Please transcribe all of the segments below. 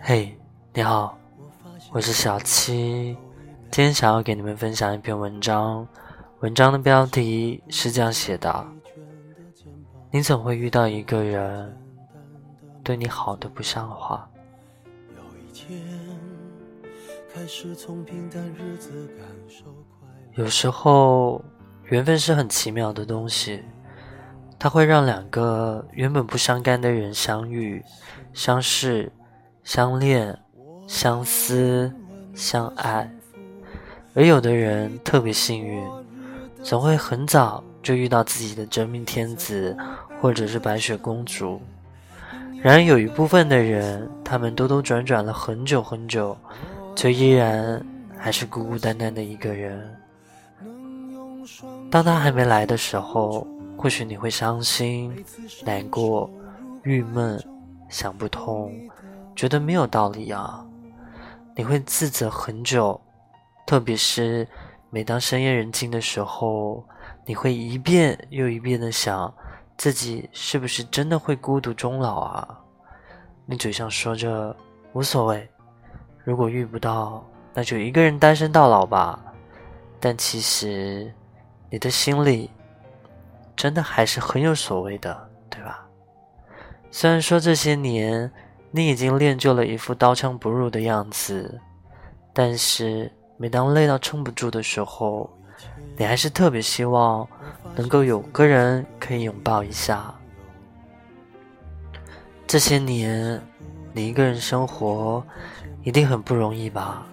嘿，你好，我是小七，今天想要给你们分享一篇文章，文章的标题是这样写的：你总会遇到一个人，对你好的不像话。有时候，缘分是很奇妙的东西，它会让两个原本不相干的人相遇、相识。相恋、相思、相爱，而有的人特别幸运，总会很早就遇到自己的真命天子，或者是白雪公主。然而有一部分的人，他们兜兜转转了很久很久，却依然还是孤孤单单的一个人。当他还没来的时候，或许你会伤心、难过、郁闷、想不通。觉得没有道理啊！你会自责很久，特别是每当深夜人静的时候，你会一遍又一遍的想，自己是不是真的会孤独终老啊？你嘴上说着无所谓，如果遇不到，那就一个人单身到老吧。但其实，你的心里真的还是很有所谓的，对吧？虽然说这些年。你已经练就了一副刀枪不入的样子，但是每当累到撑不住的时候，你还是特别希望能够有个人可以拥抱一下。这些年，你一个人生活一定很不容易吧？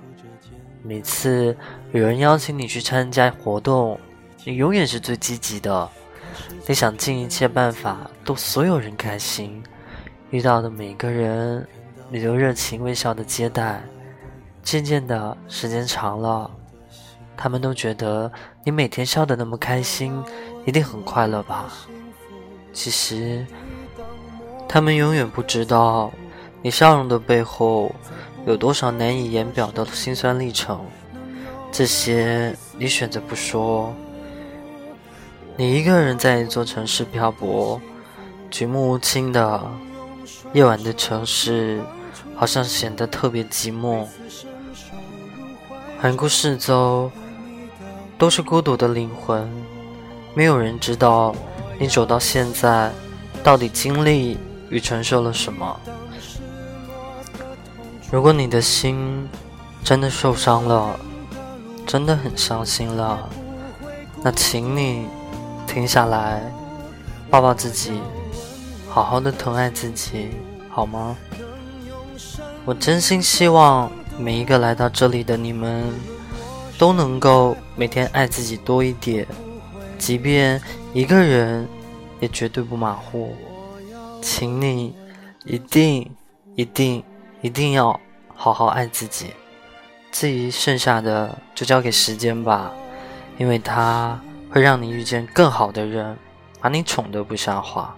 每次有人邀请你去参加活动，你永远是最积极的，你想尽一切办法逗所有人开心。遇到的每个人，你都热情微笑的接待。渐渐的时间长了，他们都觉得你每天笑得那么开心，一定很快乐吧？其实，他们永远不知道你笑容的背后有多少难以言表的辛酸历程。这些你选择不说。你一个人在一座城市漂泊，举目无亲的。夜晚的城市好像显得特别寂寞，环顾四周，都是孤独的灵魂，没有人知道你走到现在到底经历与承受了什么。如果你的心真的受伤了，真的很伤心了，那请你停下来，抱抱自己。好好的疼爱自己，好吗？我真心希望每一个来到这里的你们，都能够每天爱自己多一点，即便一个人，也绝对不马虎。请你一定、一定、一定要好好爱自己。至于剩下的，就交给时间吧，因为它会让你遇见更好的人，把你宠得不像话。